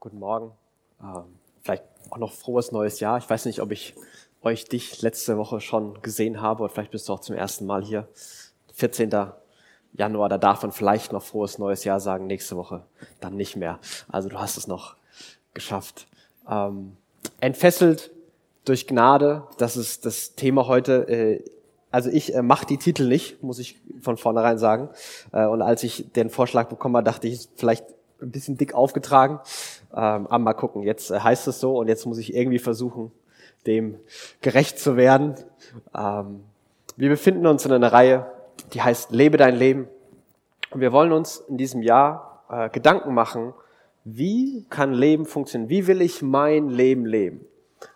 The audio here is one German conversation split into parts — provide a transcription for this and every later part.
Guten Morgen. Ähm, vielleicht auch noch frohes neues Jahr. Ich weiß nicht, ob ich euch dich letzte Woche schon gesehen habe oder vielleicht bist du auch zum ersten Mal hier. 14. Januar, da darf man vielleicht noch frohes neues Jahr sagen, nächste Woche dann nicht mehr. Also du hast es noch geschafft. Ähm, entfesselt durch Gnade, das ist das Thema heute. Äh, also ich äh, mache die Titel nicht, muss ich von vornherein sagen. Äh, und als ich den Vorschlag bekommen habe, dachte ich, vielleicht ein bisschen dick aufgetragen. Ähm, aber mal gucken, jetzt äh, heißt es so und jetzt muss ich irgendwie versuchen, dem gerecht zu werden. Ähm, wir befinden uns in einer Reihe, die heißt Lebe dein Leben. Und wir wollen uns in diesem Jahr äh, Gedanken machen, wie kann Leben funktionieren? Wie will ich mein Leben leben?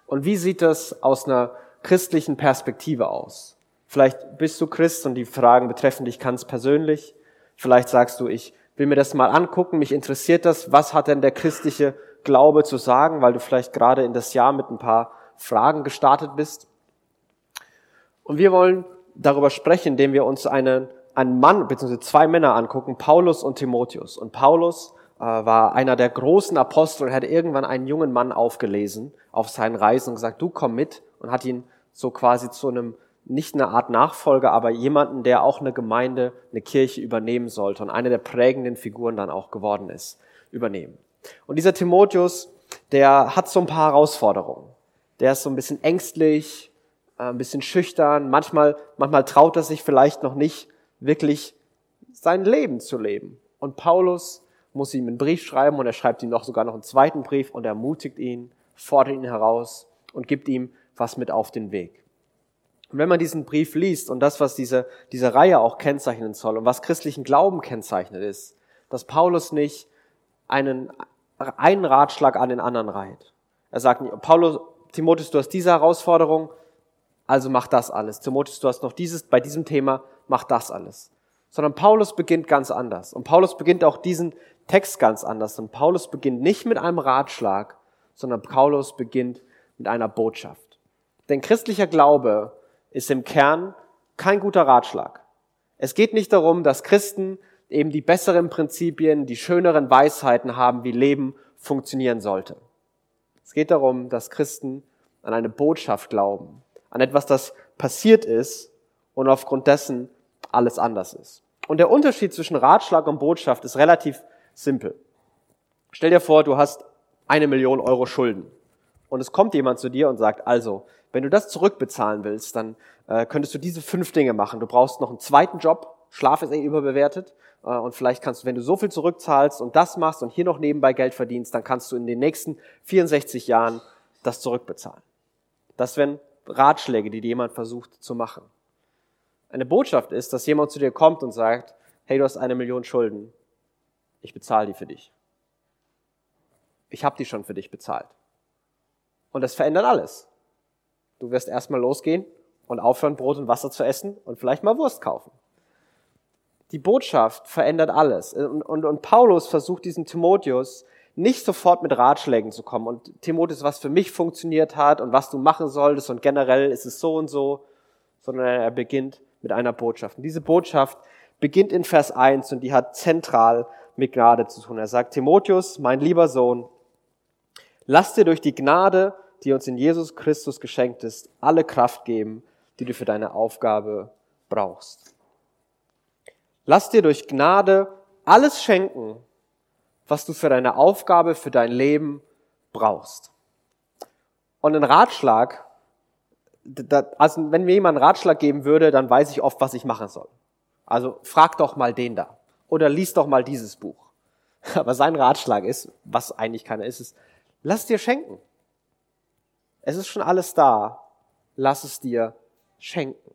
Und wie sieht das aus einer christlichen Perspektive aus? Vielleicht bist du Christ und die Fragen betreffen dich ganz persönlich. Vielleicht sagst du, ich will mir das mal angucken, mich interessiert das, was hat denn der christliche Glaube zu sagen, weil du vielleicht gerade in das Jahr mit ein paar Fragen gestartet bist. Und wir wollen darüber sprechen, indem wir uns einen, einen Mann bzw. zwei Männer angucken, Paulus und Timotheus. Und Paulus äh, war einer der großen Apostel und hat irgendwann einen jungen Mann aufgelesen auf seinen Reisen und gesagt, du komm mit und hat ihn so quasi zu einem nicht eine Art Nachfolger, aber jemanden, der auch eine Gemeinde, eine Kirche übernehmen sollte und eine der prägenden Figuren dann auch geworden ist, übernehmen. Und dieser Timotheus, der hat so ein paar Herausforderungen. Der ist so ein bisschen ängstlich, äh, ein bisschen schüchtern, manchmal, manchmal traut er sich vielleicht noch nicht wirklich sein Leben zu leben. Und Paulus muss ihm einen Brief schreiben und er schreibt ihm noch sogar noch einen zweiten Brief und ermutigt ihn, fordert ihn heraus und gibt ihm was mit auf den Weg. Und wenn man diesen Brief liest und das, was diese, diese Reihe auch kennzeichnen soll und was christlichen Glauben kennzeichnet ist, dass Paulus nicht einen, einen Ratschlag an den anderen reiht. Er sagt nicht, Paulus, Timotheus, du hast diese Herausforderung, also mach das alles. Timotheus, du hast noch dieses, bei diesem Thema, mach das alles. Sondern Paulus beginnt ganz anders. Und Paulus beginnt auch diesen Text ganz anders. Und Paulus beginnt nicht mit einem Ratschlag, sondern Paulus beginnt mit einer Botschaft. Denn christlicher Glaube ist im Kern kein guter Ratschlag. Es geht nicht darum, dass Christen eben die besseren Prinzipien, die schöneren Weisheiten haben, wie Leben funktionieren sollte. Es geht darum, dass Christen an eine Botschaft glauben, an etwas, das passiert ist und aufgrund dessen alles anders ist. Und der Unterschied zwischen Ratschlag und Botschaft ist relativ simpel. Stell dir vor, du hast eine Million Euro Schulden und es kommt jemand zu dir und sagt, also, wenn du das zurückbezahlen willst, dann äh, könntest du diese fünf Dinge machen. Du brauchst noch einen zweiten Job. Schlaf ist eh überbewertet. Äh, und vielleicht kannst du, wenn du so viel zurückzahlst und das machst und hier noch nebenbei Geld verdienst, dann kannst du in den nächsten 64 Jahren das zurückbezahlen. Das wären Ratschläge, die dir jemand versucht zu machen. Eine Botschaft ist, dass jemand zu dir kommt und sagt, hey, du hast eine Million Schulden. Ich bezahle die für dich. Ich habe die schon für dich bezahlt. Und das verändert alles. Du wirst erstmal losgehen und aufhören, Brot und Wasser zu essen und vielleicht mal Wurst kaufen. Die Botschaft verändert alles. Und, und, und Paulus versucht diesen Timotheus nicht sofort mit Ratschlägen zu kommen und Timotheus, was für mich funktioniert hat und was du machen solltest und generell ist es so und so, sondern er beginnt mit einer Botschaft. Und diese Botschaft beginnt in Vers 1 und die hat zentral mit Gnade zu tun. Er sagt, Timotheus, mein lieber Sohn, lass dir durch die Gnade die uns in Jesus Christus geschenkt ist, alle Kraft geben, die du für deine Aufgabe brauchst. Lass dir durch Gnade alles schenken, was du für deine Aufgabe, für dein Leben brauchst. Und ein Ratschlag, also wenn mir jemand einen Ratschlag geben würde, dann weiß ich oft, was ich machen soll. Also frag doch mal den da. Oder lies doch mal dieses Buch. Aber sein Ratschlag ist, was eigentlich keiner ist, ist, lass dir schenken. Es ist schon alles da. Lass es dir schenken.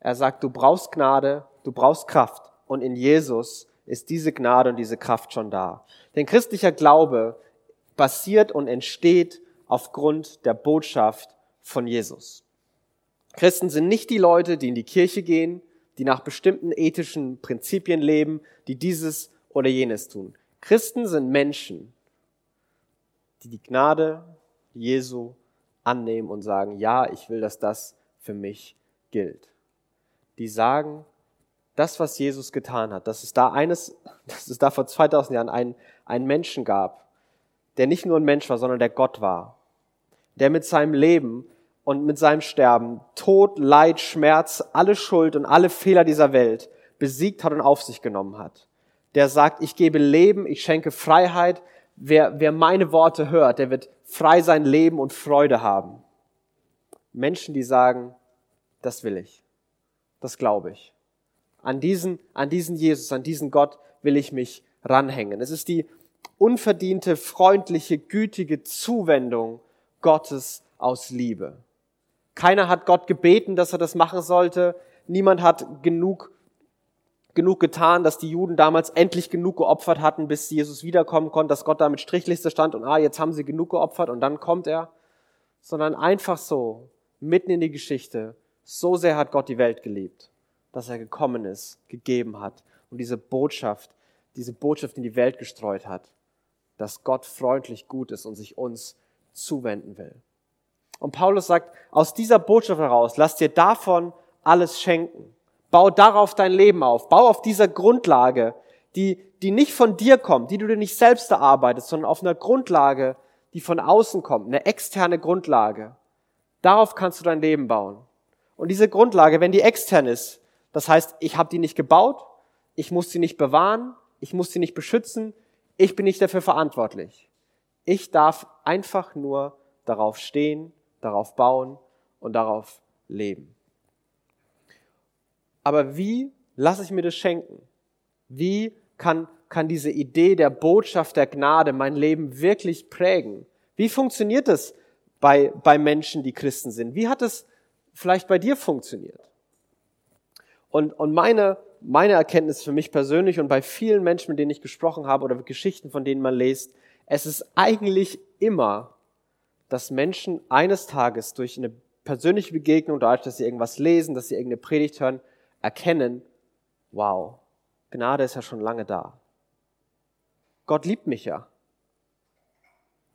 Er sagt, du brauchst Gnade, du brauchst Kraft. Und in Jesus ist diese Gnade und diese Kraft schon da. Denn christlicher Glaube basiert und entsteht aufgrund der Botschaft von Jesus. Christen sind nicht die Leute, die in die Kirche gehen, die nach bestimmten ethischen Prinzipien leben, die dieses oder jenes tun. Christen sind Menschen, die die Gnade Jesu annehmen und sagen, ja, ich will, dass das für mich gilt. Die sagen, das, was Jesus getan hat, dass es da eines, dass es da vor 2000 Jahren einen, einen Menschen gab, der nicht nur ein Mensch war, sondern der Gott war, der mit seinem Leben und mit seinem Sterben Tod, Leid, Schmerz, alle Schuld und alle Fehler dieser Welt besiegt hat und auf sich genommen hat. Der sagt, ich gebe Leben, ich schenke Freiheit. Wer, wer meine Worte hört, der wird frei sein Leben und Freude haben. Menschen, die sagen, das will ich. Das glaube ich. An diesen, an diesen Jesus, an diesen Gott will ich mich ranhängen. Es ist die unverdiente, freundliche, gütige Zuwendung Gottes aus Liebe. Keiner hat Gott gebeten, dass er das machen sollte. Niemand hat genug, genug getan, dass die Juden damals endlich genug geopfert hatten, bis Jesus wiederkommen konnte, dass Gott da mit Strichliste stand und ah, jetzt haben sie genug geopfert und dann kommt er. Sondern einfach so, mitten in die Geschichte, so sehr hat Gott die Welt geliebt, dass er gekommen ist, gegeben hat und diese Botschaft, diese Botschaft in die Welt gestreut hat, dass Gott freundlich gut ist und sich uns zuwenden will. Und Paulus sagt, aus dieser Botschaft heraus, lass dir davon alles schenken. Bau darauf dein Leben auf. Bau auf dieser Grundlage, die, die nicht von dir kommt, die du dir nicht selbst erarbeitest, sondern auf einer Grundlage, die von außen kommt, eine externe Grundlage. Darauf kannst du dein Leben bauen. Und diese Grundlage, wenn die extern ist, das heißt, ich habe die nicht gebaut, ich muss sie nicht bewahren, ich muss sie nicht beschützen, ich bin nicht dafür verantwortlich. Ich darf einfach nur darauf stehen darauf bauen und darauf leben. Aber wie lasse ich mir das schenken? Wie kann, kann diese Idee der Botschaft der Gnade mein Leben wirklich prägen? Wie funktioniert das bei, bei Menschen, die Christen sind? Wie hat es vielleicht bei dir funktioniert? Und, und meine, meine Erkenntnis für mich persönlich und bei vielen Menschen, mit denen ich gesprochen habe oder Geschichten, von denen man liest, es ist eigentlich immer dass Menschen eines Tages durch eine persönliche Begegnung, dadurch, dass sie irgendwas lesen, dass sie irgendeine Predigt hören, erkennen, wow, Gnade ist ja schon lange da. Gott liebt mich ja.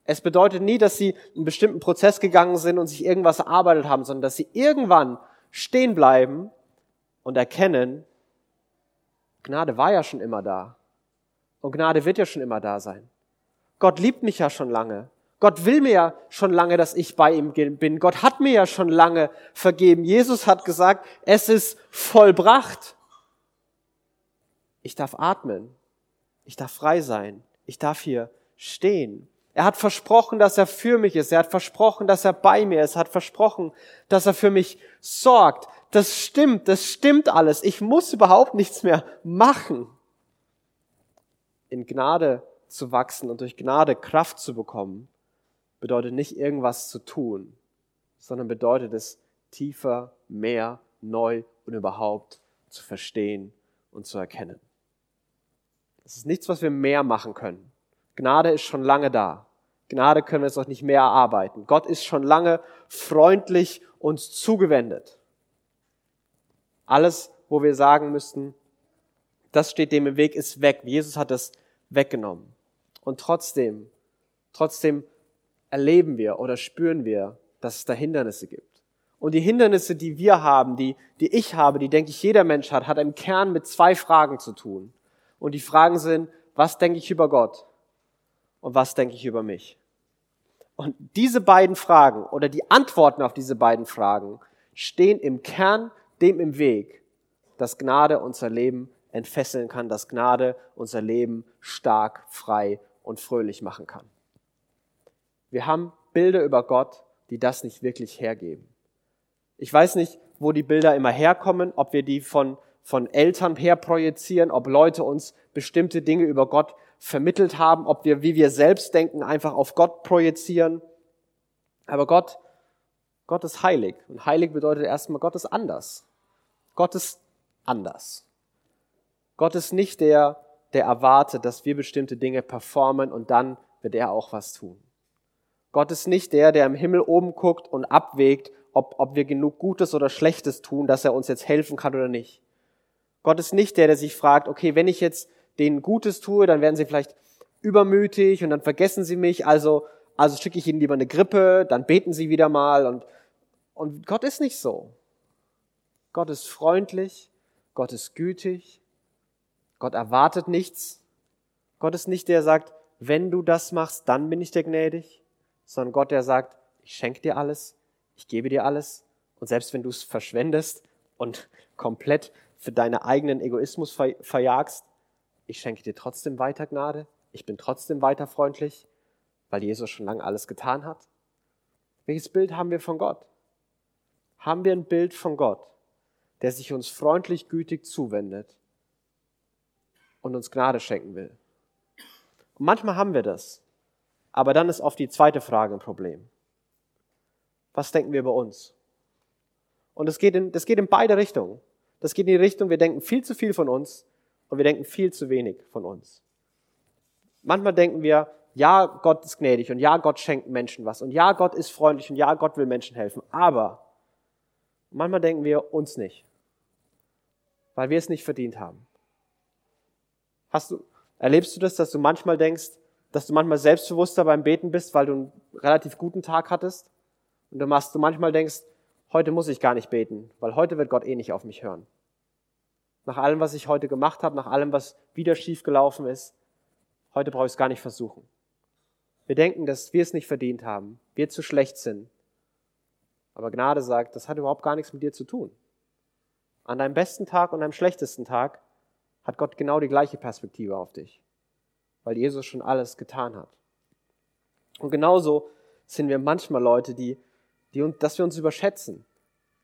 Es bedeutet nie, dass sie einen bestimmten Prozess gegangen sind und sich irgendwas erarbeitet haben, sondern dass sie irgendwann stehen bleiben und erkennen, Gnade war ja schon immer da. Und Gnade wird ja schon immer da sein. Gott liebt mich ja schon lange. Gott will mir ja schon lange, dass ich bei ihm bin. Gott hat mir ja schon lange vergeben. Jesus hat gesagt, es ist vollbracht. Ich darf atmen. Ich darf frei sein. Ich darf hier stehen. Er hat versprochen, dass er für mich ist. Er hat versprochen, dass er bei mir ist. Er hat versprochen, dass er für mich sorgt. Das stimmt, das stimmt alles. Ich muss überhaupt nichts mehr machen. In Gnade zu wachsen und durch Gnade Kraft zu bekommen, bedeutet nicht irgendwas zu tun, sondern bedeutet es tiefer, mehr, neu und überhaupt zu verstehen und zu erkennen. Es ist nichts, was wir mehr machen können. Gnade ist schon lange da. Gnade können wir es auch nicht mehr erarbeiten. Gott ist schon lange freundlich uns zugewendet. Alles, wo wir sagen müssten, das steht dem im Weg, ist weg. Jesus hat es weggenommen. Und trotzdem, trotzdem erleben wir oder spüren wir, dass es da Hindernisse gibt. Und die Hindernisse, die wir haben, die, die ich habe, die denke ich jeder Mensch hat, hat im Kern mit zwei Fragen zu tun. Und die Fragen sind, was denke ich über Gott? Und was denke ich über mich? Und diese beiden Fragen oder die Antworten auf diese beiden Fragen stehen im Kern dem im Weg, dass Gnade unser Leben entfesseln kann, dass Gnade unser Leben stark, frei und fröhlich machen kann. Wir haben Bilder über Gott, die das nicht wirklich hergeben. Ich weiß nicht, wo die Bilder immer herkommen, ob wir die von, von Eltern her projizieren, ob Leute uns bestimmte Dinge über Gott vermittelt haben, ob wir, wie wir selbst denken, einfach auf Gott projizieren. Aber Gott, Gott ist heilig. Und heilig bedeutet erstmal, Gott ist anders. Gott ist anders. Gott ist nicht der, der erwartet, dass wir bestimmte Dinge performen und dann wird er auch was tun. Gott ist nicht der, der im Himmel oben guckt und abwägt, ob, ob wir genug Gutes oder Schlechtes tun, dass er uns jetzt helfen kann oder nicht. Gott ist nicht der, der sich fragt, okay, wenn ich jetzt denen Gutes tue, dann werden sie vielleicht übermütig und dann vergessen sie mich, also, also schicke ich ihnen lieber eine Grippe, dann beten sie wieder mal und, und Gott ist nicht so. Gott ist freundlich, Gott ist gütig, Gott erwartet nichts. Gott ist nicht der, der sagt, wenn du das machst, dann bin ich dir gnädig, sondern Gott, der sagt, ich schenke dir alles, ich gebe dir alles und selbst wenn du es verschwendest und komplett für deinen eigenen Egoismus ver verjagst, ich schenke dir trotzdem weiter Gnade, ich bin trotzdem weiter freundlich, weil Jesus schon lange alles getan hat. Welches Bild haben wir von Gott? Haben wir ein Bild von Gott, der sich uns freundlich, gütig zuwendet und uns Gnade schenken will? Und manchmal haben wir das. Aber dann ist oft die zweite Frage ein Problem. Was denken wir über uns? Und das geht in, das geht in beide Richtungen. Das geht in die Richtung, wir denken viel zu viel von uns und wir denken viel zu wenig von uns. Manchmal denken wir, ja, Gott ist gnädig und ja, Gott schenkt Menschen was und ja, Gott ist freundlich und ja, Gott will Menschen helfen. Aber manchmal denken wir uns nicht, weil wir es nicht verdient haben. Hast du, Erlebst du das, dass du manchmal denkst, dass du manchmal selbstbewusster beim Beten bist, weil du einen relativ guten Tag hattest? Und du du manchmal denkst, heute muss ich gar nicht beten, weil heute wird Gott eh nicht auf mich hören. Nach allem, was ich heute gemacht habe, nach allem, was wieder schief gelaufen ist, heute brauche ich es gar nicht versuchen. Wir denken, dass wir es nicht verdient haben, wir zu schlecht sind. Aber Gnade sagt, das hat überhaupt gar nichts mit dir zu tun. An deinem besten Tag und deinem schlechtesten Tag hat Gott genau die gleiche Perspektive auf dich, weil Jesus schon alles getan hat. Und genauso sind wir manchmal Leute, die, die dass wir uns überschätzen,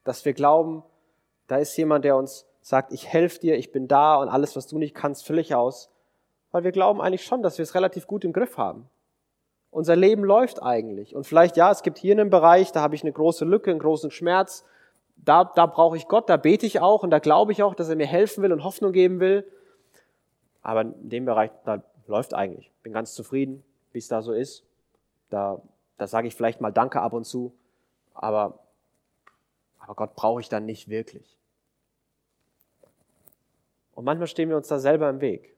dass wir glauben, da ist jemand, der uns sagt, ich helfe dir, ich bin da und alles, was du nicht kannst, fülle ich aus, weil wir glauben eigentlich schon, dass wir es relativ gut im Griff haben. Unser Leben läuft eigentlich. Und vielleicht, ja, es gibt hier einen Bereich, da habe ich eine große Lücke, einen großen Schmerz, da, da brauche ich Gott, da bete ich auch und da glaube ich auch, dass er mir helfen will und Hoffnung geben will. Aber in dem Bereich, da läuft eigentlich. Bin ganz zufrieden, wie es da so ist. Da, da sage ich vielleicht mal Danke ab und zu, aber, aber Gott brauche ich dann nicht wirklich. Und manchmal stehen wir uns da selber im Weg.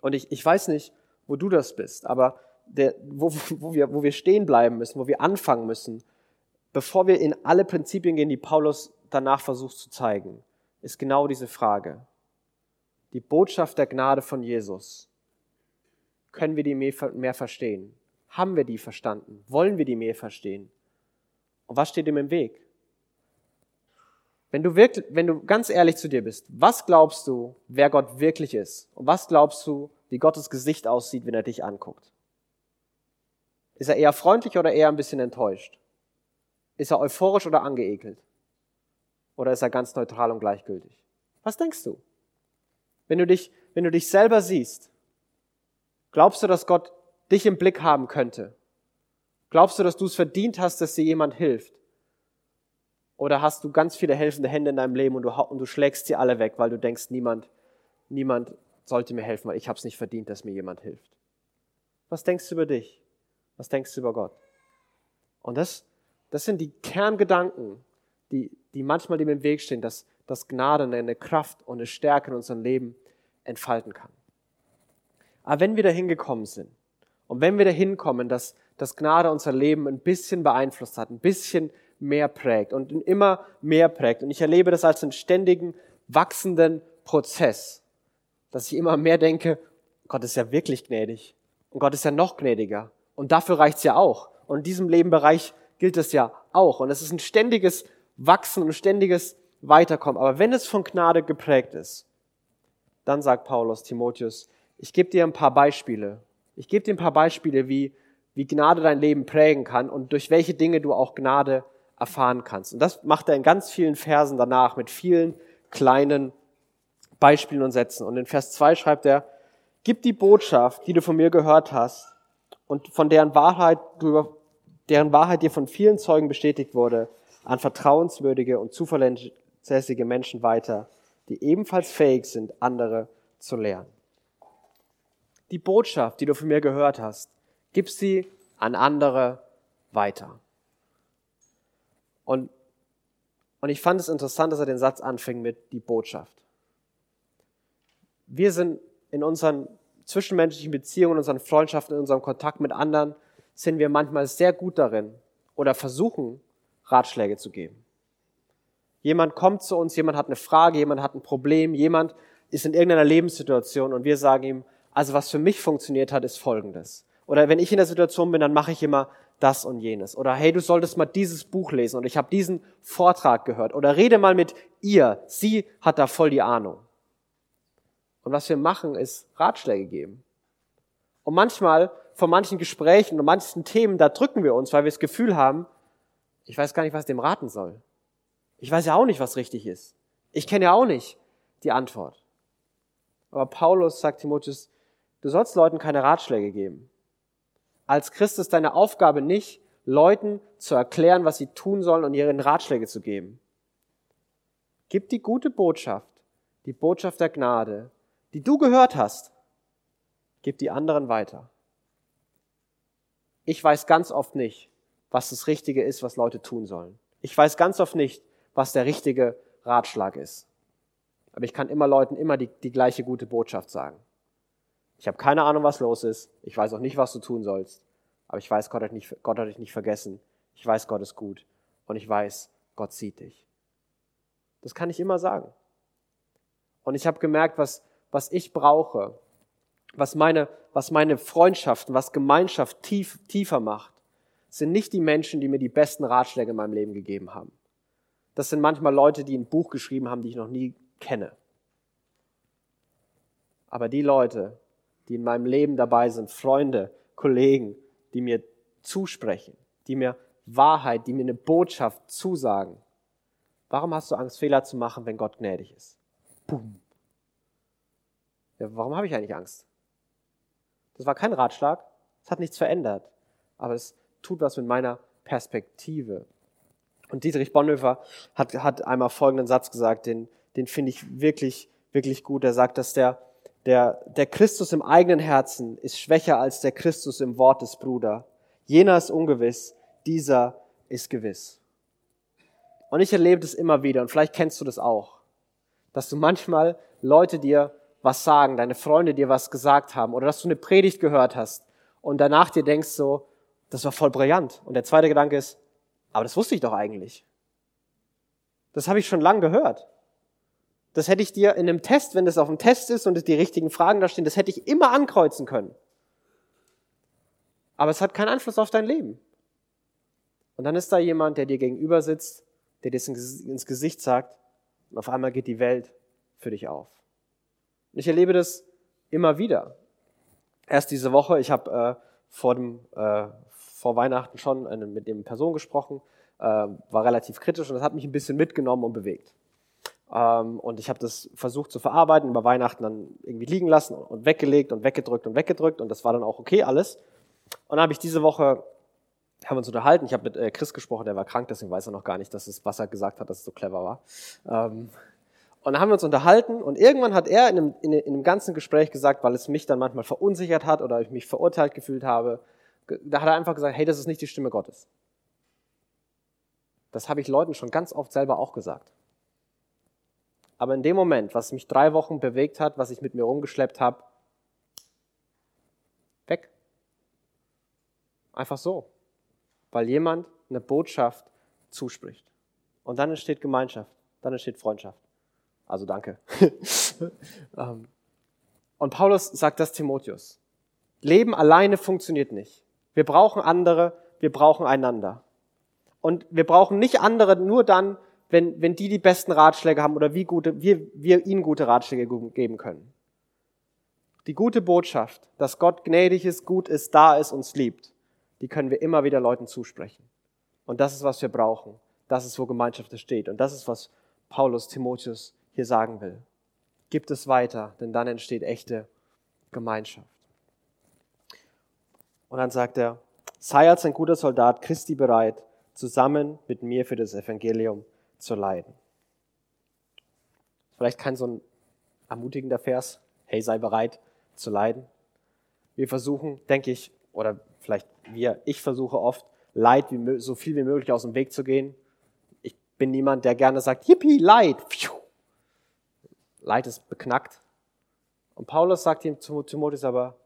Und ich, ich weiß nicht, wo du das bist, aber der, wo, wo, wir, wo wir stehen bleiben müssen, wo wir anfangen müssen, bevor wir in alle Prinzipien gehen, die Paulus danach versucht zu zeigen, ist genau diese Frage. Die Botschaft der Gnade von Jesus. Können wir die mehr verstehen? Haben wir die verstanden? Wollen wir die mehr verstehen? Und was steht ihm im Weg? Wenn du, wirklich, wenn du ganz ehrlich zu dir bist, was glaubst du, wer Gott wirklich ist? Und was glaubst du, wie Gottes Gesicht aussieht, wenn er dich anguckt? Ist er eher freundlich oder eher ein bisschen enttäuscht? Ist er euphorisch oder angeekelt? Oder ist er ganz neutral und gleichgültig? Was denkst du? Wenn du dich, wenn du dich selber siehst, glaubst du, dass Gott dich im Blick haben könnte? Glaubst du, dass du es verdient hast, dass dir jemand hilft? Oder hast du ganz viele helfende Hände in deinem Leben und du, und du schlägst sie alle weg, weil du denkst, niemand, niemand sollte mir helfen, weil ich habe es nicht verdient, dass mir jemand hilft? Was denkst du über dich? Was denkst du über Gott? Und das, das sind die Kerngedanken, die, die manchmal dem im Weg stehen, dass, dass Gnade eine Kraft und eine Stärke in unserem Leben entfalten kann. Aber wenn wir dahin gekommen sind und wenn wir dahin kommen, dass, dass Gnade unser Leben ein bisschen beeinflusst hat, ein bisschen mehr prägt und immer mehr prägt, und ich erlebe das als einen ständigen, wachsenden Prozess, dass ich immer mehr denke, Gott ist ja wirklich gnädig und Gott ist ja noch gnädiger und dafür reicht's ja auch. Und in diesem Lebenbereich gilt es ja auch. Und es ist ein ständiges Wachsen und ständiges Weiterkommen. Aber wenn es von Gnade geprägt ist, dann sagt Paulus Timotheus, ich gebe dir ein paar Beispiele. Ich gebe dir ein paar Beispiele, wie, wie Gnade dein Leben prägen kann und durch welche Dinge du auch Gnade erfahren kannst. Und das macht er in ganz vielen Versen danach mit vielen kleinen Beispielen und Sätzen. Und in Vers 2 schreibt er, gib die Botschaft, die du von mir gehört hast und von deren Wahrheit du deren Wahrheit dir von vielen Zeugen bestätigt wurde, an vertrauenswürdige und zuverlässige Menschen weiter, die ebenfalls fähig sind, andere zu lernen. Die Botschaft, die du von mir gehört hast, gib sie an andere weiter. Und, und ich fand es interessant, dass er den Satz anfing mit die Botschaft. Wir sind in unseren zwischenmenschlichen Beziehungen, in unseren Freundschaften, in unserem Kontakt mit anderen sind wir manchmal sehr gut darin oder versuchen, Ratschläge zu geben. Jemand kommt zu uns, jemand hat eine Frage, jemand hat ein Problem, jemand ist in irgendeiner Lebenssituation und wir sagen ihm, Also was für mich funktioniert hat, ist Folgendes. Oder wenn ich in der Situation bin, dann mache ich immer das und jenes. Oder hey, du solltest mal dieses Buch lesen und ich habe diesen Vortrag gehört. Oder rede mal mit ihr, sie hat da voll die Ahnung. Und was wir machen, ist Ratschläge geben. Und manchmal, von manchen Gesprächen und manchen Themen, da drücken wir uns, weil wir das Gefühl haben, ich weiß gar nicht, was dem raten soll. Ich weiß ja auch nicht, was richtig ist. Ich kenne ja auch nicht die Antwort. Aber Paulus sagt Timotheus, du sollst Leuten keine Ratschläge geben. Als Christ ist deine Aufgabe nicht, Leuten zu erklären, was sie tun sollen und ihren Ratschläge zu geben. Gib die gute Botschaft, die Botschaft der Gnade, die du gehört hast, gib die anderen weiter. Ich weiß ganz oft nicht, was das Richtige ist, was Leute tun sollen. Ich weiß ganz oft nicht, was der richtige Ratschlag ist. Aber ich kann immer Leuten immer die, die gleiche gute Botschaft sagen. Ich habe keine Ahnung, was los ist. Ich weiß auch nicht, was du tun sollst. Aber ich weiß, Gott hat, nicht, Gott hat dich nicht vergessen. Ich weiß, Gott ist gut. Und ich weiß, Gott sieht dich. Das kann ich immer sagen. Und ich habe gemerkt, was, was ich brauche, was meine, was meine Freundschaften, was Gemeinschaft tief, tiefer macht, sind nicht die Menschen, die mir die besten Ratschläge in meinem Leben gegeben haben. Das sind manchmal Leute, die ein Buch geschrieben haben, die ich noch nie kenne. Aber die Leute, die in meinem Leben dabei sind, Freunde, Kollegen, die mir zusprechen, die mir Wahrheit, die mir eine Botschaft zusagen. Warum hast du Angst, Fehler zu machen, wenn Gott gnädig ist? Boom. Ja, warum habe ich eigentlich Angst? Das war kein Ratschlag, es hat nichts verändert, aber es tut was mit meiner Perspektive. Und Dietrich Bonhoeffer hat, hat einmal folgenden Satz gesagt, den, den finde ich wirklich, wirklich gut. Er sagt, dass der, der, der Christus im eigenen Herzen ist schwächer als der Christus im Wort des Bruder. Jener ist ungewiss, dieser ist gewiss. Und ich erlebe das immer wieder, und vielleicht kennst du das auch, dass du manchmal Leute dir was sagen, deine Freunde dir was gesagt haben, oder dass du eine Predigt gehört hast und danach dir denkst so, das war voll brillant. Und der zweite Gedanke ist, aber das wusste ich doch eigentlich. Das habe ich schon lang gehört. Das hätte ich dir in einem Test, wenn das auf dem Test ist und die richtigen Fragen da stehen, das hätte ich immer ankreuzen können. Aber es hat keinen Einfluss auf dein Leben. Und dann ist da jemand, der dir gegenüber sitzt, der dir ins Gesicht sagt, und auf einmal geht die Welt für dich auf. Und ich erlebe das immer wieder. Erst diese Woche, ich habe äh, vor dem, äh, vor Weihnachten schon eine, mit dem Person gesprochen, äh, war relativ kritisch und das hat mich ein bisschen mitgenommen und bewegt. Ähm, und ich habe das versucht zu verarbeiten, über Weihnachten dann irgendwie liegen lassen und weggelegt und weggedrückt und weggedrückt und das war dann auch okay alles. Und dann habe ich diese Woche, haben wir uns unterhalten, ich habe mit äh, Chris gesprochen, der war krank, deswegen weiß er noch gar nicht, dass es, was er gesagt hat, dass es so clever war. Ähm, und dann haben wir uns unterhalten und irgendwann hat er in einem, in einem ganzen Gespräch gesagt, weil es mich dann manchmal verunsichert hat oder ich mich verurteilt gefühlt habe, da hat er einfach gesagt, hey, das ist nicht die Stimme Gottes. Das habe ich Leuten schon ganz oft selber auch gesagt. Aber in dem Moment, was mich drei Wochen bewegt hat, was ich mit mir rumgeschleppt habe, weg. Einfach so. Weil jemand eine Botschaft zuspricht. Und dann entsteht Gemeinschaft, dann entsteht Freundschaft. Also danke. Ähm, und Paulus sagt das Timotheus. Leben alleine funktioniert nicht. Wir brauchen andere, wir brauchen einander. Und wir brauchen nicht andere nur dann, wenn, wenn die die besten Ratschläge haben oder wie gute, wir, wir ihnen gute Ratschläge geben können. Die gute Botschaft, dass Gott gnädig ist, gut ist, da ist, uns liebt, die können wir immer wieder Leuten zusprechen. Und das ist, was wir brauchen. Das ist, wo Gemeinschaft steht. Und das ist, was Paulus Timotheus hier sagen will. Gibt es weiter, denn dann entsteht echte Gemeinschaft. Und dann sagt er, sei als ein guter Soldat Christi bereit, zusammen mit mir für das Evangelium zu leiden. Vielleicht kein so ein ermutigender Vers, hey, sei bereit zu leiden. Wir versuchen, denke ich, oder vielleicht wir, ich versuche oft, Leid wie, so viel wie möglich aus dem Weg zu gehen. Ich bin niemand, der gerne sagt, yippie, Leid. Leid ist beknackt. Und Paulus sagt ihm zu Timotheus aber,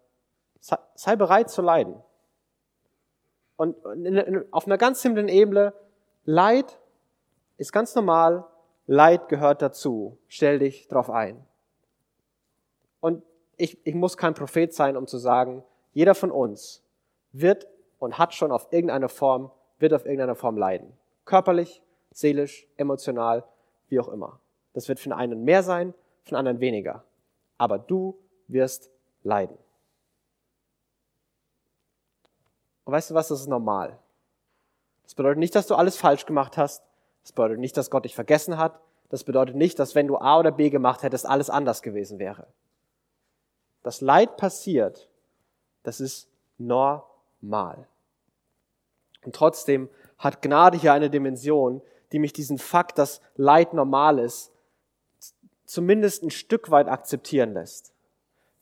sei bereit zu leiden. Und auf einer ganz simplen Ebene, Leid ist ganz normal, Leid gehört dazu. Stell dich drauf ein. Und ich, ich muss kein Prophet sein, um zu sagen, jeder von uns wird und hat schon auf irgendeine Form, wird auf irgendeine Form leiden. Körperlich, seelisch, emotional, wie auch immer. Das wird für den einen mehr sein, für den anderen weniger. Aber du wirst leiden. Und weißt du was, das ist normal. Das bedeutet nicht, dass du alles falsch gemacht hast. Das bedeutet nicht, dass Gott dich vergessen hat. Das bedeutet nicht, dass wenn du A oder B gemacht hättest, alles anders gewesen wäre. Das Leid passiert. Das ist normal. Und trotzdem hat Gnade hier eine Dimension, die mich diesen Fakt, dass Leid normal ist, zumindest ein Stück weit akzeptieren lässt.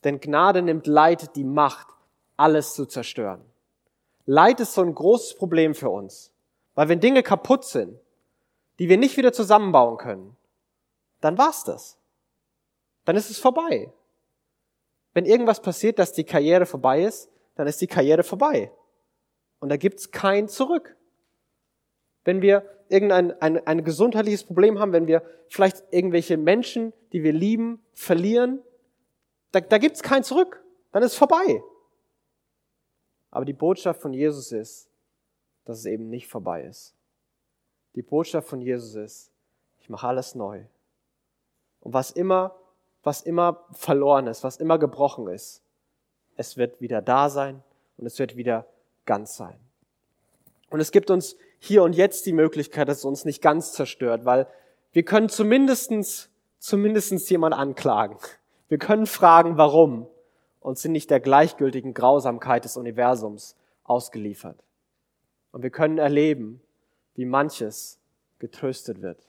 Denn Gnade nimmt Leid die Macht, alles zu zerstören. Leid ist so ein großes Problem für uns. Weil wenn Dinge kaputt sind, die wir nicht wieder zusammenbauen können, dann war's das. Dann ist es vorbei. Wenn irgendwas passiert, dass die Karriere vorbei ist, dann ist die Karriere vorbei. Und da gibt's kein Zurück. Wenn wir irgendein ein, ein gesundheitliches Problem haben, wenn wir vielleicht irgendwelche Menschen, die wir lieben, verlieren, da, da gibt's kein Zurück. Dann ist es vorbei. Aber die Botschaft von Jesus ist, dass es eben nicht vorbei ist. Die Botschaft von Jesus ist, ich mache alles neu. Und was immer, was immer verloren ist, was immer gebrochen ist, es wird wieder da sein und es wird wieder ganz sein. Und es gibt uns hier und jetzt die Möglichkeit, dass es uns nicht ganz zerstört, weil wir können zumindestens, zumindestens jemand anklagen. Wir können fragen, warum und sind nicht der gleichgültigen Grausamkeit des Universums ausgeliefert. Und wir können erleben, wie manches getröstet wird,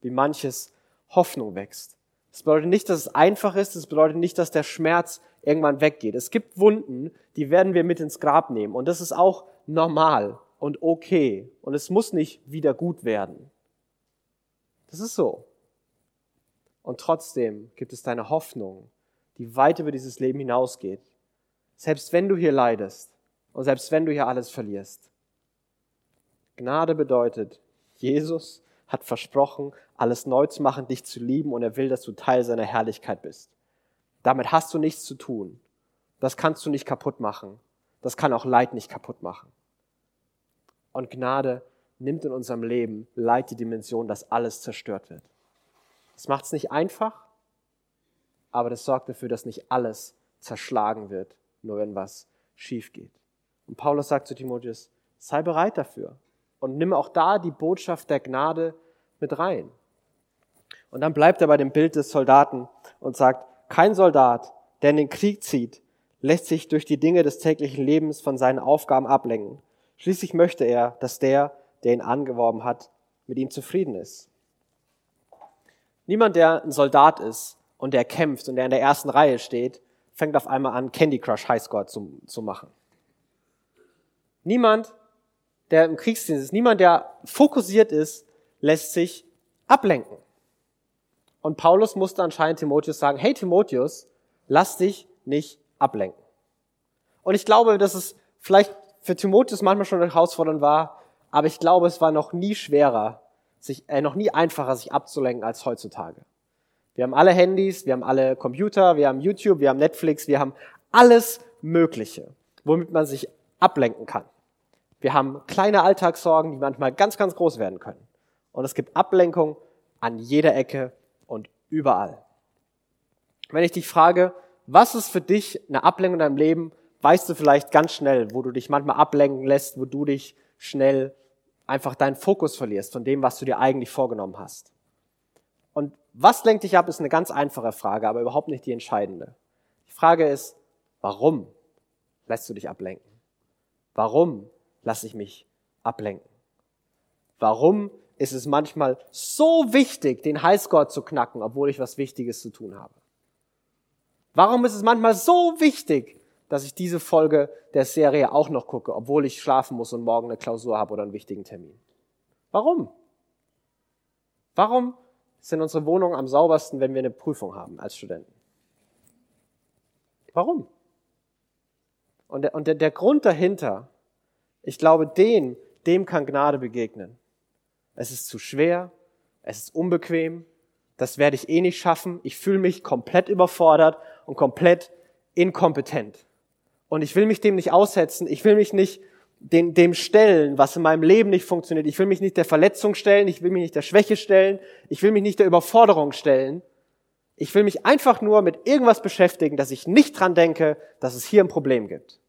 wie manches Hoffnung wächst. Das bedeutet nicht, dass es einfach ist, das bedeutet nicht, dass der Schmerz irgendwann weggeht. Es gibt Wunden, die werden wir mit ins Grab nehmen und das ist auch normal und okay und es muss nicht wieder gut werden. Das ist so. Und trotzdem gibt es deine Hoffnung die weit über dieses Leben hinausgeht. Selbst wenn du hier leidest und selbst wenn du hier alles verlierst. Gnade bedeutet, Jesus hat versprochen, alles neu zu machen, dich zu lieben und er will, dass du Teil seiner Herrlichkeit bist. Damit hast du nichts zu tun. Das kannst du nicht kaputt machen. Das kann auch Leid nicht kaputt machen. Und Gnade nimmt in unserem Leben Leid die Dimension, dass alles zerstört wird. Das macht es nicht einfach, aber das sorgt dafür, dass nicht alles zerschlagen wird, nur wenn was schief geht. Und Paulus sagt zu Timotheus, sei bereit dafür und nimm auch da die Botschaft der Gnade mit rein. Und dann bleibt er bei dem Bild des Soldaten und sagt, kein Soldat, der in den Krieg zieht, lässt sich durch die Dinge des täglichen Lebens von seinen Aufgaben ablenken. Schließlich möchte er, dass der, der ihn angeworben hat, mit ihm zufrieden ist. Niemand, der ein Soldat ist, und der kämpft und der in der ersten Reihe steht, fängt auf einmal an, Candy Crush Highscore zu, zu machen. Niemand, der im Kriegsdienst ist, niemand, der fokussiert ist, lässt sich ablenken. Und Paulus musste anscheinend Timotheus sagen, hey Timotheus, lass dich nicht ablenken. Und ich glaube, dass es vielleicht für Timotheus manchmal schon herausfordernd war, aber ich glaube, es war noch nie schwerer, sich, äh, noch nie einfacher, sich abzulenken als heutzutage. Wir haben alle Handys, wir haben alle Computer, wir haben YouTube, wir haben Netflix, wir haben alles Mögliche, womit man sich ablenken kann. Wir haben kleine Alltagssorgen, die manchmal ganz, ganz groß werden können. Und es gibt Ablenkung an jeder Ecke und überall. Wenn ich dich frage, was ist für dich eine Ablenkung in deinem Leben, weißt du vielleicht ganz schnell, wo du dich manchmal ablenken lässt, wo du dich schnell einfach deinen Fokus verlierst von dem, was du dir eigentlich vorgenommen hast. Und was lenkt dich ab, ist eine ganz einfache Frage, aber überhaupt nicht die entscheidende. Die Frage ist, warum lässt du dich ablenken? Warum lasse ich mich ablenken? Warum ist es manchmal so wichtig, den Highscore zu knacken, obwohl ich was Wichtiges zu tun habe? Warum ist es manchmal so wichtig, dass ich diese Folge der Serie auch noch gucke, obwohl ich schlafen muss und morgen eine Klausur habe oder einen wichtigen Termin? Warum? Warum sind unsere Wohnungen am saubersten, wenn wir eine Prüfung haben als Studenten. Warum? Und der, und der, der Grund dahinter, ich glaube, den, dem kann Gnade begegnen. Es ist zu schwer, es ist unbequem, das werde ich eh nicht schaffen, ich fühle mich komplett überfordert und komplett inkompetent. Und ich will mich dem nicht aussetzen. Ich will mich nicht den, dem stellen, was in meinem Leben nicht funktioniert. Ich will mich nicht der Verletzung stellen. Ich will mich nicht der Schwäche stellen. Ich will mich nicht der Überforderung stellen. Ich will mich einfach nur mit irgendwas beschäftigen, dass ich nicht dran denke, dass es hier ein Problem gibt.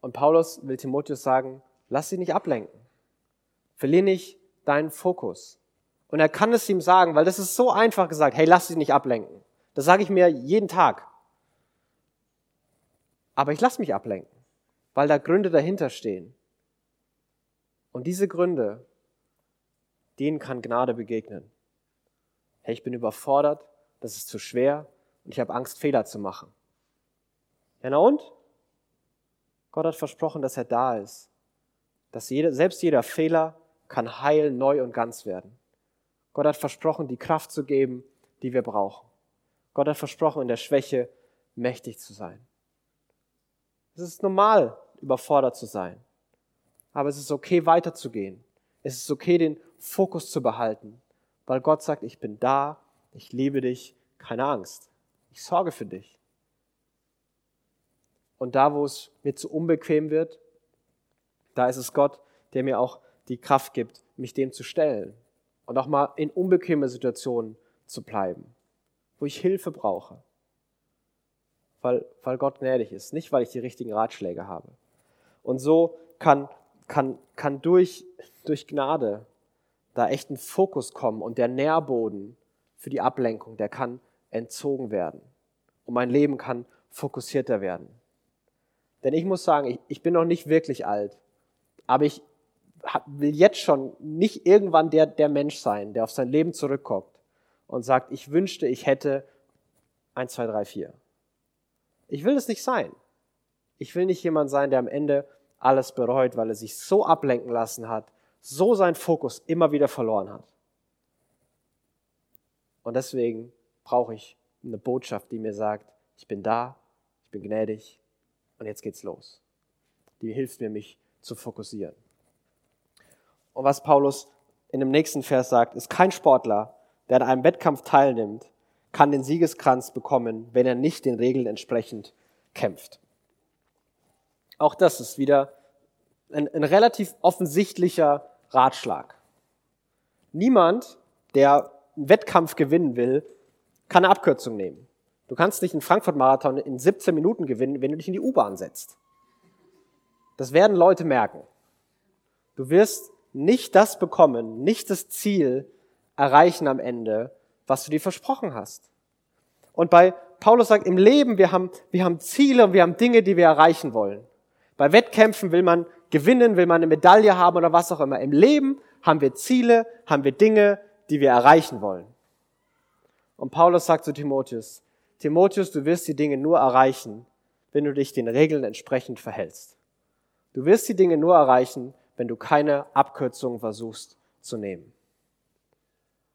Und Paulus will Timotheus sagen, lass sie nicht ablenken. Verlier nicht deinen Fokus. Und er kann es ihm sagen, weil das ist so einfach gesagt, hey, lass sie nicht ablenken. Das sage ich mir jeden Tag. Aber ich lasse mich ablenken, weil da Gründe dahinter stehen. Und diese Gründe, denen kann Gnade begegnen. Hey, ich bin überfordert, das ist zu schwer und ich habe Angst, Fehler zu machen. Ja, na und? Gott hat versprochen, dass er da ist. Dass jeder, selbst jeder Fehler kann heil, neu und ganz werden. Gott hat versprochen, die Kraft zu geben, die wir brauchen. Gott hat versprochen, in der Schwäche mächtig zu sein. Es ist normal, überfordert zu sein. Aber es ist okay, weiterzugehen. Es ist okay, den Fokus zu behalten, weil Gott sagt, ich bin da, ich liebe dich, keine Angst. Ich sorge für dich. Und da, wo es mir zu unbequem wird, da ist es Gott, der mir auch die Kraft gibt, mich dem zu stellen und auch mal in unbequeme Situationen zu bleiben, wo ich Hilfe brauche, weil, weil Gott gnädig ist, nicht weil ich die richtigen Ratschläge habe. Und so kann, kann, kann durch, durch Gnade da echt ein Fokus kommen und der Nährboden für die Ablenkung, der kann entzogen werden. Und mein Leben kann fokussierter werden. Denn ich muss sagen, ich, ich bin noch nicht wirklich alt, aber ich will jetzt schon nicht irgendwann der, der Mensch sein, der auf sein Leben zurückguckt und sagt, ich wünschte, ich hätte 1, 2, 3, 4. Ich will es nicht sein. Ich will nicht jemand sein, der am Ende alles bereut, weil er sich so ablenken lassen hat, so seinen Fokus immer wieder verloren hat. Und deswegen brauche ich eine Botschaft, die mir sagt, ich bin da, ich bin gnädig und jetzt geht's los. Die hilft mir, mich zu fokussieren. Und was Paulus in dem nächsten Vers sagt, ist kein Sportler, der an einem Wettkampf teilnimmt, kann den Siegeskranz bekommen, wenn er nicht den Regeln entsprechend kämpft. Auch das ist wieder ein, ein relativ offensichtlicher Ratschlag. Niemand, der einen Wettkampf gewinnen will, kann eine Abkürzung nehmen. Du kannst nicht einen Frankfurt-Marathon in 17 Minuten gewinnen, wenn du dich in die U-Bahn setzt. Das werden Leute merken. Du wirst nicht das bekommen, nicht das Ziel erreichen am Ende, was du dir versprochen hast. Und bei Paulus sagt, im Leben, wir haben, wir haben Ziele und wir haben Dinge, die wir erreichen wollen. Bei Wettkämpfen will man gewinnen, will man eine Medaille haben oder was auch immer. Im Leben haben wir Ziele, haben wir Dinge, die wir erreichen wollen. Und Paulus sagt zu Timotheus, Timotheus, du wirst die Dinge nur erreichen, wenn du dich den Regeln entsprechend verhältst. Du wirst die Dinge nur erreichen, wenn du keine Abkürzungen versuchst zu nehmen.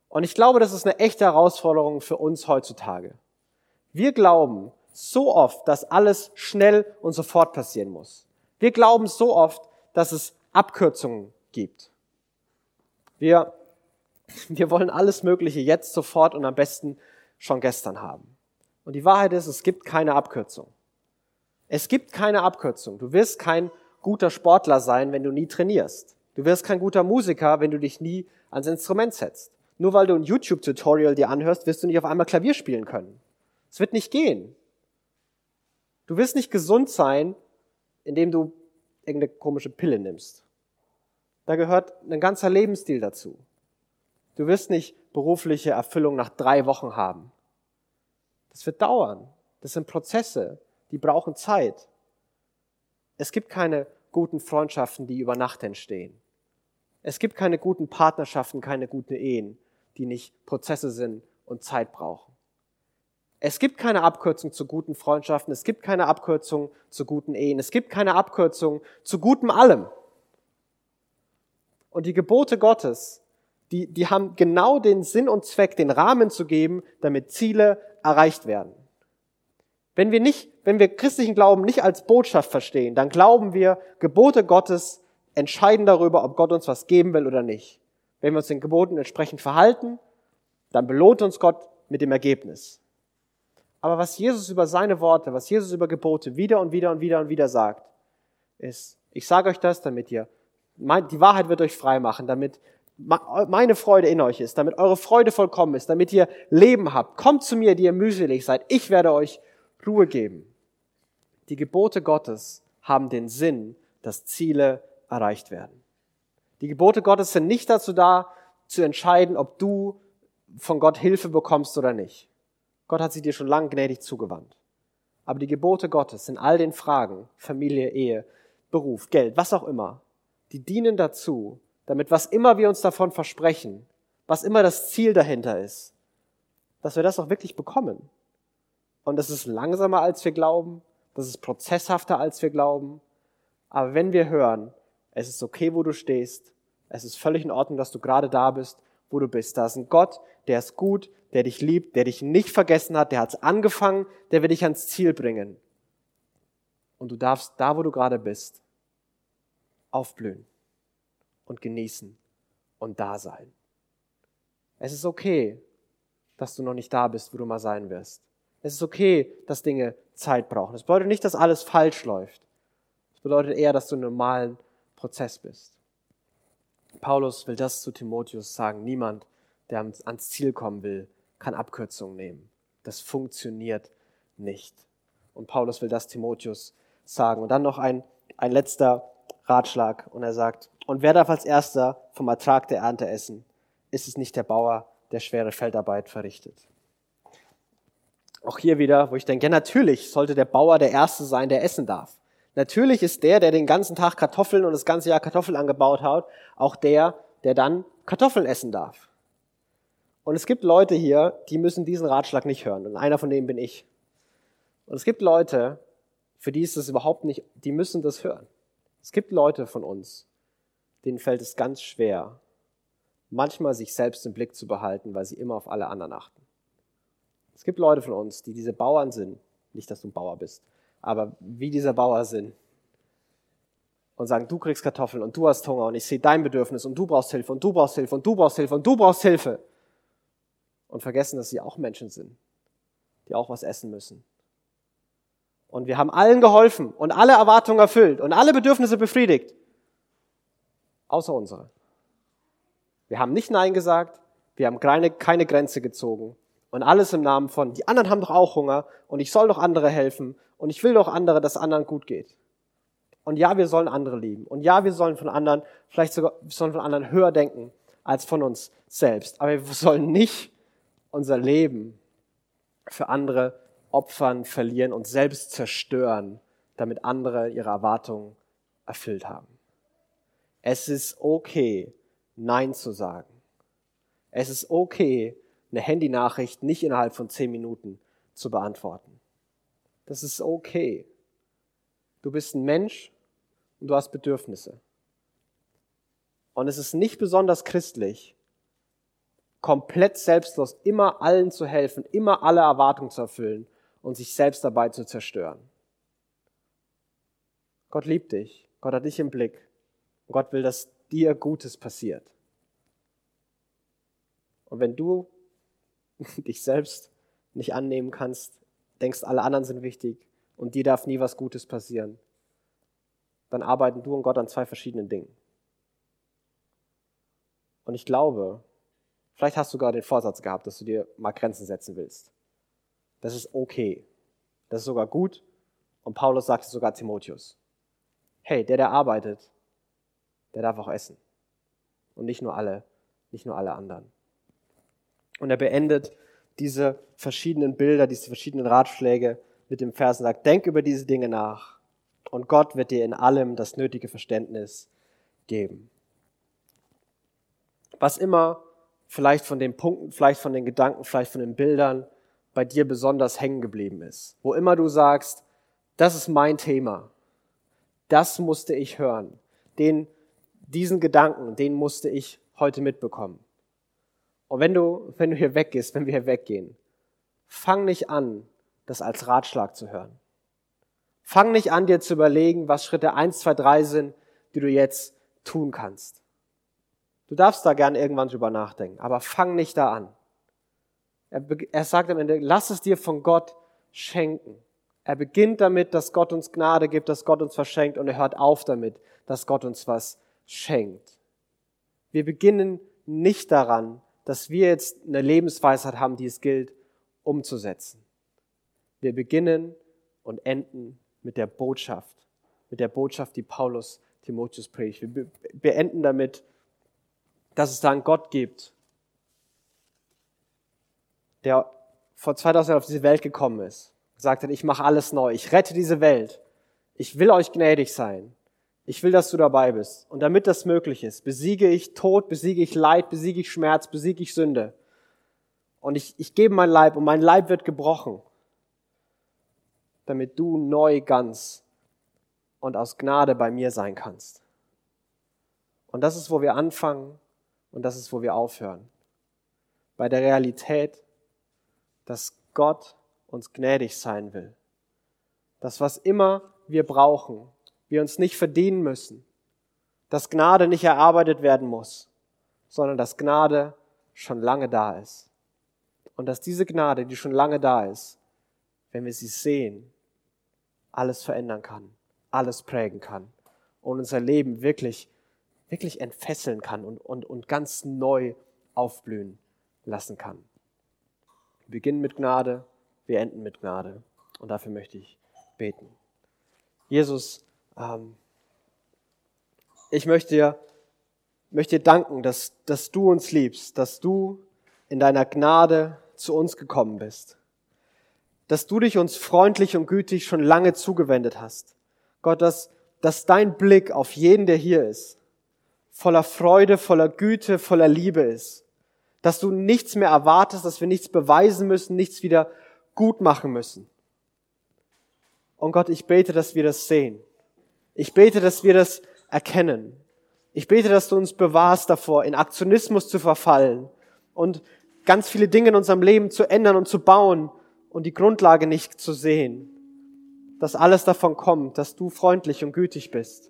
Und ich glaube, das ist eine echte Herausforderung für uns heutzutage. Wir glauben so oft, dass alles schnell und sofort passieren muss. Wir glauben so oft, dass es Abkürzungen gibt. Wir, wir wollen alles Mögliche jetzt sofort und am besten schon gestern haben. Und die Wahrheit ist, es gibt keine Abkürzung. Es gibt keine Abkürzung. Du wirst kein guter Sportler sein, wenn du nie trainierst. Du wirst kein guter Musiker, wenn du dich nie ans Instrument setzt. Nur weil du ein YouTube-Tutorial dir anhörst, wirst du nicht auf einmal Klavier spielen können. Es wird nicht gehen. Du wirst nicht gesund sein, indem du irgendeine komische Pille nimmst. Da gehört ein ganzer Lebensstil dazu. Du wirst nicht berufliche Erfüllung nach drei Wochen haben. Das wird dauern. Das sind Prozesse, die brauchen Zeit. Es gibt keine guten Freundschaften, die über Nacht entstehen. Es gibt keine guten Partnerschaften, keine guten Ehen, die nicht Prozesse sind und Zeit brauchen. Es gibt keine Abkürzung zu guten Freundschaften, es gibt keine Abkürzung zu guten Ehen, es gibt keine Abkürzung zu gutem allem. Und die Gebote Gottes, die, die haben genau den Sinn und Zweck, den Rahmen zu geben, damit Ziele erreicht werden. Wenn wir nicht, wenn wir christlichen Glauben nicht als Botschaft verstehen, dann glauben wir, Gebote Gottes entscheiden darüber, ob Gott uns was geben will oder nicht. Wenn wir uns den Geboten entsprechend verhalten, dann belohnt uns Gott mit dem Ergebnis. Aber was Jesus über seine Worte, was Jesus über Gebote wieder und wieder und wieder und wieder sagt, ist, ich sage euch das, damit ihr, die Wahrheit wird euch frei machen, damit meine Freude in euch ist, damit eure Freude vollkommen ist, damit ihr Leben habt. Kommt zu mir, die ihr mühselig seid. Ich werde euch Ruhe geben. Die Gebote Gottes haben den Sinn, dass Ziele erreicht werden. Die Gebote Gottes sind nicht dazu da, zu entscheiden, ob du von Gott Hilfe bekommst oder nicht. Gott hat sie dir schon lang gnädig zugewandt. Aber die Gebote Gottes in all den Fragen, Familie, Ehe, Beruf, Geld, was auch immer, die dienen dazu, damit was immer wir uns davon versprechen, was immer das Ziel dahinter ist, dass wir das auch wirklich bekommen. Und das ist langsamer, als wir glauben, das ist prozesshafter, als wir glauben. Aber wenn wir hören, es ist okay, wo du stehst, es ist völlig in Ordnung, dass du gerade da bist, wo du bist. Da ist ein Gott, der ist gut, der dich liebt, der dich nicht vergessen hat, der hat es angefangen, der will dich ans Ziel bringen. Und du darfst da, wo du gerade bist, aufblühen und genießen und da sein. Es ist okay, dass du noch nicht da bist, wo du mal sein wirst. Es ist okay, dass Dinge Zeit brauchen. Es bedeutet nicht, dass alles falsch läuft. Es bedeutet eher, dass du im normalen Prozess bist. Paulus will das zu Timotheus sagen. Niemand, der ans Ziel kommen will, kann Abkürzungen nehmen. Das funktioniert nicht. Und Paulus will das Timotheus sagen. Und dann noch ein, ein letzter Ratschlag. Und er sagt, und wer darf als erster vom Ertrag der Ernte essen? Ist es nicht der Bauer, der schwere Feldarbeit verrichtet? Auch hier wieder, wo ich denke, ja natürlich sollte der Bauer der Erste sein, der essen darf. Natürlich ist der, der den ganzen Tag Kartoffeln und das ganze Jahr Kartoffeln angebaut hat, auch der, der dann Kartoffeln essen darf. Und es gibt Leute hier, die müssen diesen Ratschlag nicht hören. Und einer von denen bin ich. Und es gibt Leute, für die ist es überhaupt nicht, die müssen das hören. Es gibt Leute von uns, denen fällt es ganz schwer, manchmal sich selbst im Blick zu behalten, weil sie immer auf alle anderen achten. Es gibt Leute von uns, die diese Bauern sind, nicht, dass du ein Bauer bist, aber wie dieser Bauer sind und sagen, du kriegst Kartoffeln und du hast Hunger und ich sehe dein Bedürfnis und du brauchst Hilfe und du brauchst Hilfe und du brauchst Hilfe und du brauchst Hilfe und vergessen, dass sie auch Menschen sind, die auch was essen müssen. Und wir haben allen geholfen und alle Erwartungen erfüllt und alle Bedürfnisse befriedigt außer unsere. Wir haben nicht Nein gesagt, wir haben keine, keine Grenze gezogen. Und alles im Namen von, die anderen haben doch auch Hunger und ich soll doch andere helfen und ich will doch andere, dass anderen gut geht. Und ja, wir sollen andere lieben. Und ja, wir sollen von anderen, vielleicht sogar, wir sollen von anderen höher denken als von uns selbst. Aber wir sollen nicht unser Leben für andere opfern, verlieren und selbst zerstören, damit andere ihre Erwartungen erfüllt haben. Es ist okay, Nein zu sagen. Es ist okay, eine Handynachricht nicht innerhalb von zehn Minuten zu beantworten. Das ist okay. Du bist ein Mensch und du hast Bedürfnisse. Und es ist nicht besonders christlich, komplett selbstlos immer allen zu helfen, immer alle Erwartungen zu erfüllen und sich selbst dabei zu zerstören. Gott liebt dich. Gott hat dich im Blick. Und Gott will, dass dir Gutes passiert. Und wenn du dich selbst nicht annehmen kannst, denkst, alle anderen sind wichtig und dir darf nie was Gutes passieren, dann arbeiten du und Gott an zwei verschiedenen Dingen. Und ich glaube, vielleicht hast du sogar den Vorsatz gehabt, dass du dir mal Grenzen setzen willst. Das ist okay. Das ist sogar gut. Und Paulus sagt sogar Timotheus. Hey, der, der arbeitet, der darf auch essen. Und nicht nur alle, nicht nur alle anderen. Und er beendet diese verschiedenen Bilder, diese verschiedenen Ratschläge mit dem Vers und sagt, denk über diese Dinge nach und Gott wird dir in allem das nötige Verständnis geben. Was immer vielleicht von den Punkten, vielleicht von den Gedanken, vielleicht von den Bildern bei dir besonders hängen geblieben ist, wo immer du sagst, das ist mein Thema, das musste ich hören, den diesen Gedanken, den musste ich heute mitbekommen. Und wenn du, wenn du hier weggehst, wenn wir hier weggehen, fang nicht an, das als Ratschlag zu hören. Fang nicht an, dir zu überlegen, was Schritte eins, zwei, drei sind, die du jetzt tun kannst. Du darfst da gern irgendwann drüber nachdenken, aber fang nicht da an. Er, er sagt am Ende, lass es dir von Gott schenken. Er beginnt damit, dass Gott uns Gnade gibt, dass Gott uns verschenkt und er hört auf damit, dass Gott uns was schenkt. Wir beginnen nicht daran, dass wir jetzt eine Lebensweisheit haben, die es gilt umzusetzen. Wir beginnen und enden mit der Botschaft, mit der Botschaft, die Paulus Timotheus predigt. Wir beenden damit, dass es da einen Gott gibt, der vor 2000 Jahren auf diese Welt gekommen ist, gesagt hat, ich mache alles neu, ich rette diese Welt, ich will euch gnädig sein, ich will, dass du dabei bist. Und damit das möglich ist, besiege ich Tod, besiege ich Leid, besiege ich Schmerz, besiege ich Sünde. Und ich, ich gebe mein Leib und mein Leib wird gebrochen, damit du neu, ganz und aus Gnade bei mir sein kannst. Und das ist, wo wir anfangen und das ist, wo wir aufhören. Bei der Realität, dass Gott uns gnädig sein will. Dass was immer wir brauchen, wir uns nicht verdienen müssen. Dass Gnade nicht erarbeitet werden muss, sondern dass Gnade schon lange da ist. Und dass diese Gnade, die schon lange da ist, wenn wir sie sehen, alles verändern kann, alles prägen kann und unser Leben wirklich, wirklich entfesseln kann und, und, und ganz neu aufblühen lassen kann. Wir beginnen mit Gnade, wir enden mit Gnade. Und dafür möchte ich beten. Jesus, ähm, ich möchte dir, möchte dir danken, dass, dass du uns liebst, dass du in deiner Gnade zu uns gekommen bist, dass du dich uns freundlich und gütig schon lange zugewendet hast. Gott, dass, dass dein Blick auf jeden, der hier ist, voller Freude, voller Güte, voller Liebe ist dass du nichts mehr erwartest, dass wir nichts beweisen müssen, nichts wieder gut machen müssen. Und Gott, ich bete, dass wir das sehen. Ich bete, dass wir das erkennen. Ich bete, dass du uns bewahrst davor, in Aktionismus zu verfallen und ganz viele Dinge in unserem Leben zu ändern und zu bauen und die Grundlage nicht zu sehen. Dass alles davon kommt, dass du freundlich und gütig bist.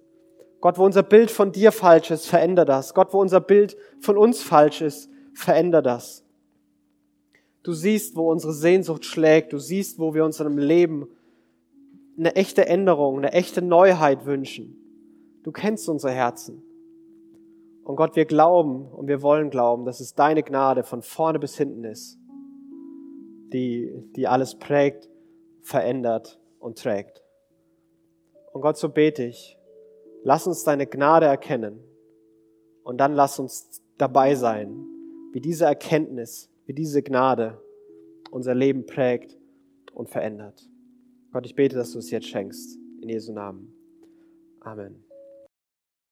Gott, wo unser Bild von dir falsch ist, veränder das. Gott, wo unser Bild von uns falsch ist, veränder das. Du siehst, wo unsere Sehnsucht schlägt. Du siehst, wo wir unserem Leben eine echte Änderung, eine echte Neuheit wünschen. Du kennst unsere Herzen. Und Gott, wir glauben und wir wollen glauben, dass es deine Gnade von vorne bis hinten ist, die, die alles prägt, verändert und trägt. Und Gott, so bete ich, lass uns deine Gnade erkennen und dann lass uns dabei sein, wie diese Erkenntnis, wie diese Gnade unser Leben prägt und verändert. Gott, ich bete, dass du es jetzt schenkst. In Jesu Namen. Amen.